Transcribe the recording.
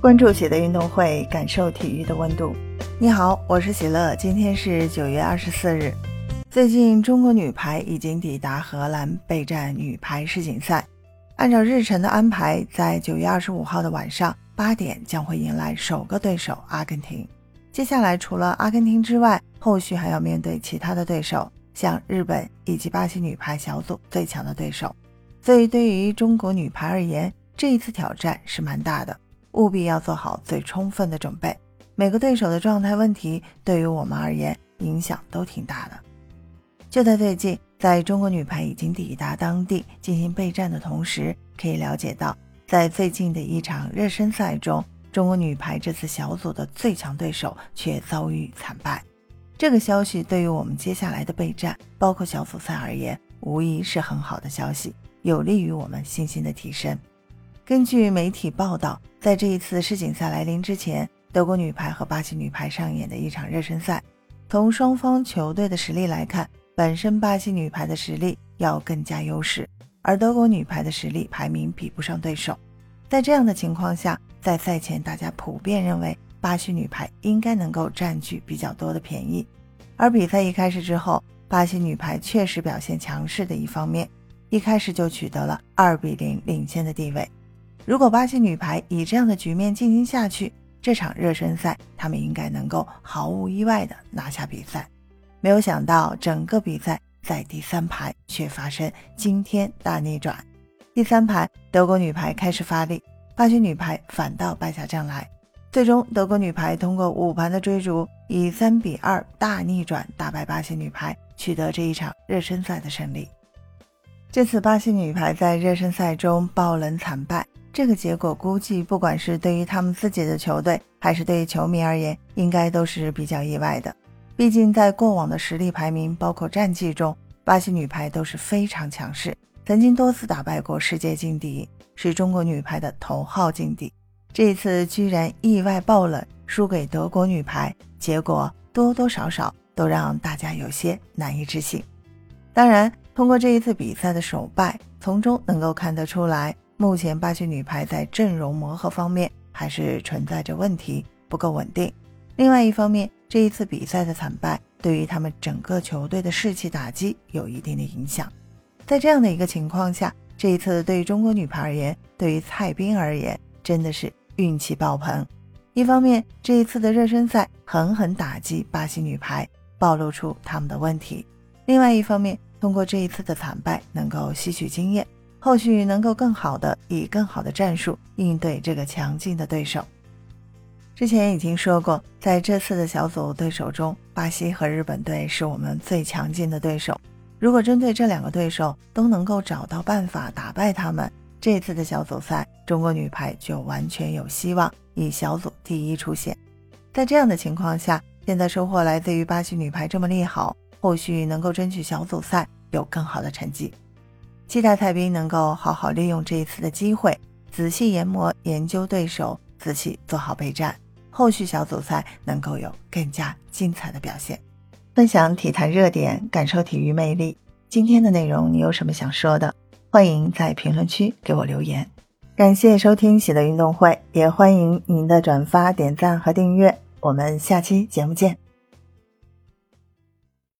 关注喜乐运动会，感受体育的温度。你好，我是喜乐，今天是九月二十四日。最近，中国女排已经抵达荷兰备战女排世锦赛。按照日程的安排，在九月二十五号的晚上八点将会迎来首个对手阿根廷。接下来，除了阿根廷之外，后续还要面对其他的对手，像日本以及巴西女排小组最强的对手。所以，对于中国女排而言，这一次挑战是蛮大的。务必要做好最充分的准备。每个对手的状态问题，对于我们而言影响都挺大的。就在最近，在中国女排已经抵达当地进行备战的同时，可以了解到，在最近的一场热身赛中，中国女排这次小组的最强对手却遭遇惨败。这个消息对于我们接下来的备战，包括小组赛而言，无疑是很好的消息，有利于我们信心的提升。根据媒体报道，在这一次世锦赛来临之前，德国女排和巴西女排上演的一场热身赛。从双方球队的实力来看，本身巴西女排的实力要更加优势，而德国女排的实力排名比不上对手。在这样的情况下，在赛前大家普遍认为巴西女排应该能够占据比较多的便宜。而比赛一开始之后，巴西女排确实表现强势的一方面，一开始就取得了二比零领先的地位。如果巴西女排以这样的局面进行下去，这场热身赛他们应该能够毫无意外的拿下比赛。没有想到，整个比赛在第三盘却发生惊天大逆转。第三盘，德国女排开始发力，巴西女排反倒败下阵来。最终，德国女排通过五盘的追逐，以三比二大逆转打败巴西女排，取得这一场热身赛的胜利。这次巴西女排在热身赛中爆冷惨败。这个结果估计，不管是对于他们自己的球队，还是对于球迷而言，应该都是比较意外的。毕竟在过往的实力排名，包括战绩中，巴西女排都是非常强势，曾经多次打败过世界劲敌，是中国女排的头号劲敌。这一次居然意外爆冷，输给德国女排，结果多多少少都让大家有些难以置信。当然，通过这一次比赛的首败，从中能够看得出来。目前巴西女排在阵容磨合方面还是存在着问题，不够稳定。另外一方面，这一次比赛的惨败对于他们整个球队的士气打击有一定的影响。在这样的一个情况下，这一次对于中国女排而言，对于蔡斌而言，真的是运气爆棚。一方面，这一次的热身赛狠狠打击巴西女排，暴露出他们的问题；另外一方面，通过这一次的惨败，能够吸取经验。后续能够更好的以更好的战术应对这个强劲的对手。之前已经说过，在这次的小组对手中，巴西和日本队是我们最强劲的对手。如果针对这两个对手都能够找到办法打败他们，这次的小组赛中国女排就完全有希望以小组第一出线。在这样的情况下，现在收获来自于巴西女排这么利好，后续能够争取小组赛有更好的成绩。期待蔡斌能够好好利用这一次的机会，仔细研磨研究对手，仔细做好备战，后续小组赛能够有更加精彩的表现。分享体坛热点，感受体育魅力。今天的内容你有什么想说的？欢迎在评论区给我留言。感谢收听喜乐运动会，也欢迎您的转发、点赞和订阅。我们下期节目见。